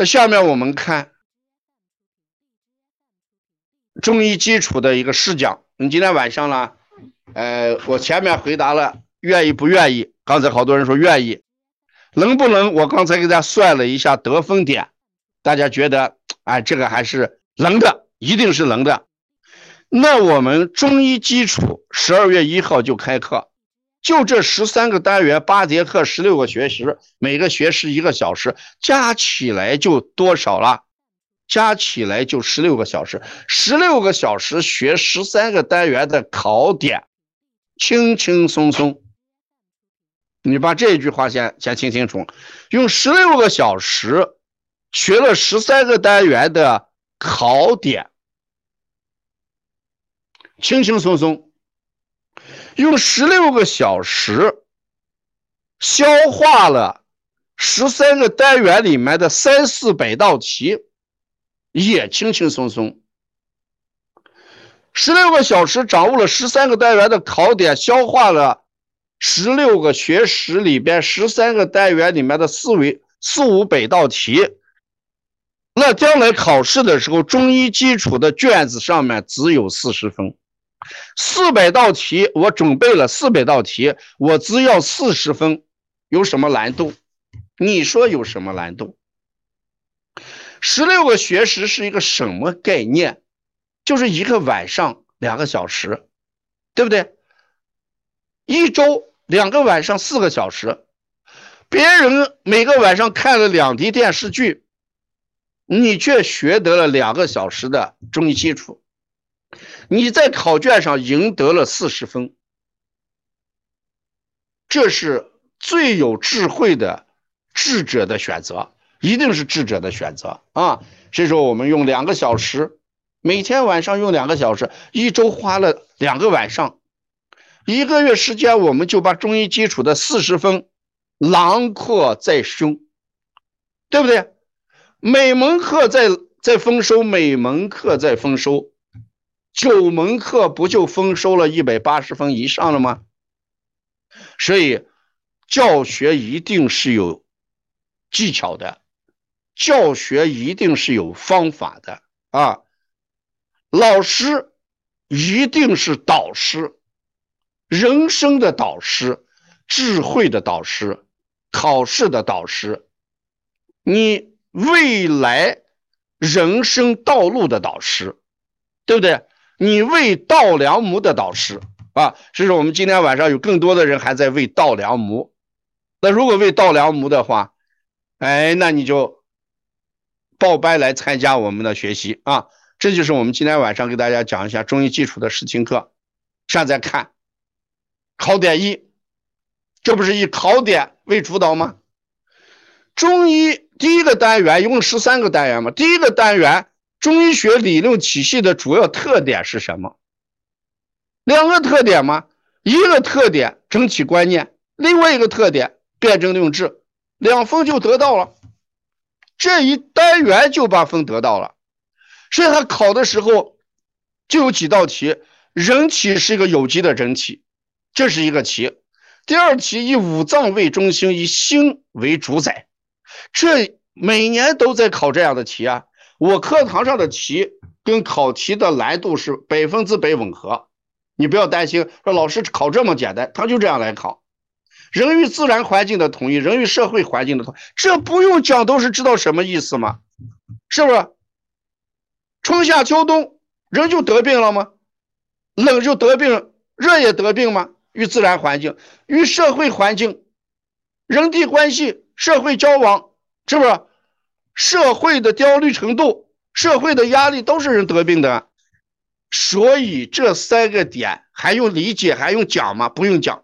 那下面我们看中医基础的一个试讲。你今天晚上呢？呃，我前面回答了愿意不愿意，刚才好多人说愿意，能不能？我刚才给大家算了一下得分点，大家觉得，哎，这个还是能的，一定是能的。那我们中医基础十二月一号就开课，就这十三个单元，八节课，十六个学时，每个学时一个小时，加起来就多少了？加起来就十六个小时，十六个小时学十三个单元的考点，轻轻松松。你把这一句话先先听清楚，用十六个小时学了十三个单元的考点，轻轻松松，用十六个小时消化了十三个单元里面的三四百道题。也轻轻松松，十六个小时掌握了十三个单元的考点，消化了十六个学时里边十三个单元里面的四维四五百道题。那将来考试的时候，中医基础的卷子上面只有四十分，四百道题我准备了四百道题，我只要四十分，有什么难度？你说有什么难度？十六个学时是一个什么概念？就是一个晚上两个小时，对不对？一周两个晚上四个小时，别人每个晚上看了两集电视剧，你却学得了两个小时的中医基础，你在考卷上赢得了四十分，这是最有智慧的智者的选择。一定是智者的选择啊！所以说，我们用两个小时，每天晚上用两个小时，一周花了两个晚上，一个月时间，我们就把中医基础的四十分囊括在胸，对不对？每门课在在丰收，每门课在丰收，九门课不就丰收了一百八十分以上了吗？所以，教学一定是有技巧的。教学一定是有方法的啊！老师一定是导师，人生的导师，智慧的导师，考试的导师，你未来人生道路的导师，对不对？你为稻粱亩的导师啊！所以说，我们今天晚上有更多的人还在为稻粱亩。那如果为稻粱亩的话，哎，那你就。报班来参加我们的学习啊！这就是我们今天晚上给大家讲一下中医基础的试听课。现在看考点一，这不是以考点为主导吗？中医第一个单元一共十三个单元嘛？第一个单元中医学理论体系的主要特点是什么？两个特点吗？一个特点整体观念，另外一个特点辨证论治，两分就得到了。这一单元就把分得到了，所以他考的时候就有几道题。人体是一个有机的整体，这是一个题。第二题以五脏为中心，以心为主宰。这每年都在考这样的题啊。我课堂上的题跟考题的难度是百分之百吻合，你不要担心说老师考这么简单，他就这样来考。人与自然环境的统一，人与社会环境的统，这不用讲都是知道什么意思吗？是不是？春夏秋冬，人就得病了吗？冷就得病，热也得病吗？与自然环境、与社会环境、人际关系、社会交往，是不是？社会的焦虑程度、社会的压力都是人得病的。所以这三个点还用理解还用讲吗？不用讲。